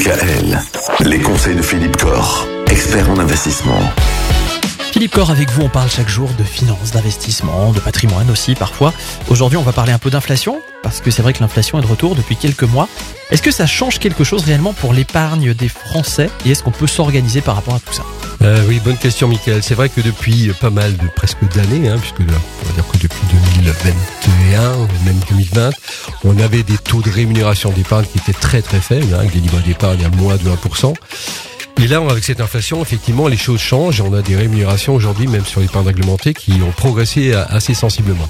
DKL. Les conseils de Philippe Corr, expert en investissement. Philippe Corr avec vous, on parle chaque jour de finances, d'investissement, de patrimoine aussi parfois. Aujourd'hui, on va parler un peu d'inflation, parce que c'est vrai que l'inflation est de retour depuis quelques mois. Est-ce que ça change quelque chose réellement pour l'épargne des Français? Et est-ce qu'on peut s'organiser par rapport à tout ça? Euh, Oui, bonne question, Michael. C'est vrai que depuis pas mal de presque d'années, hein, puisque là, on va dire que depuis 2021, même 2020, on avait des taux de rémunération d'épargne qui étaient très très faibles, hein, avec des niveaux d'épargne à moins de 1%. Et là, avec cette inflation, effectivement, les choses changent. On a des rémunérations aujourd'hui, même sur les l'épargne réglementée, qui ont progressé assez sensiblement.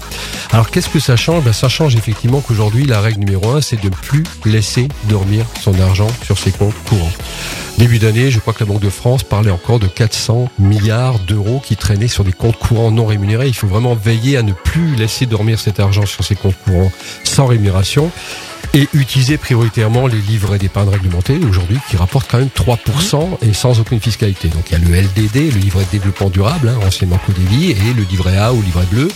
Alors, qu'est-ce que ça change? Ben, Ça change effectivement qu'aujourd'hui, la règle numéro un, c'est de ne plus laisser dormir son argent sur ses comptes courants. Début d'année, je crois que la Banque de France parlait encore de 400 milliards d'euros qui traînaient sur des comptes courants non rémunérés. Il faut vraiment veiller à ne plus laisser dormir cet argent sur ses comptes courants sans rémunération et utiliser prioritairement les livrets d'épargne réglementés aujourd'hui qui rapportent quand même 3% et sans aucune fiscalité. Donc il y a le LDD, le livret de développement durable, hein, anciennement Codévi, et le livret A ou livret bleu.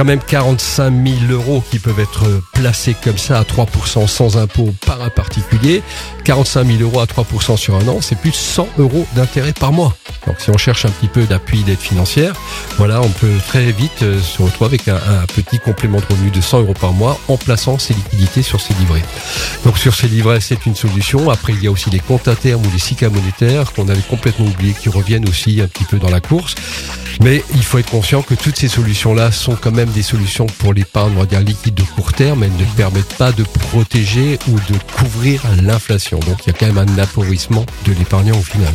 Quand même 45 000 euros qui peuvent être placés comme ça à 3% sans impôt par un particulier. 45 000 euros à 3% sur un an, c'est plus de 100 euros d'intérêt par mois. Donc si on cherche un petit peu d'appui d'aide financière, voilà, on peut très vite euh, se retrouver avec un, petit complément de revenu de 100 euros par mois en plaçant ses liquidités sur ces livrets. Donc sur ces livrets, c'est une solution. Après, il y a aussi les comptes à terme ou les SICA monétaires qu'on avait complètement oubliés, qui reviennent aussi un petit peu dans la course. Mais il faut être conscient que toutes ces solutions-là sont quand même des solutions pour l'épargne, on va dire liquide de court terme. Elles ne permettent pas de protéger ou de couvrir l'inflation. Donc il y a quand même un appauvrissement de l'épargnant au final.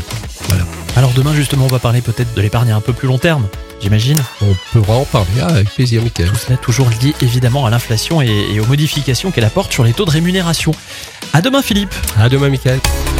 Voilà. Alors demain justement, on va parler peut-être de l'épargne à un peu plus long terme j'imagine. On pourra en parler ah, avec plaisir, Michael. Tout cela toujours lié évidemment à l'inflation et, aux modifications qu'elle apporte sur les taux de rémunération. À demain, Philippe. À demain, Michael.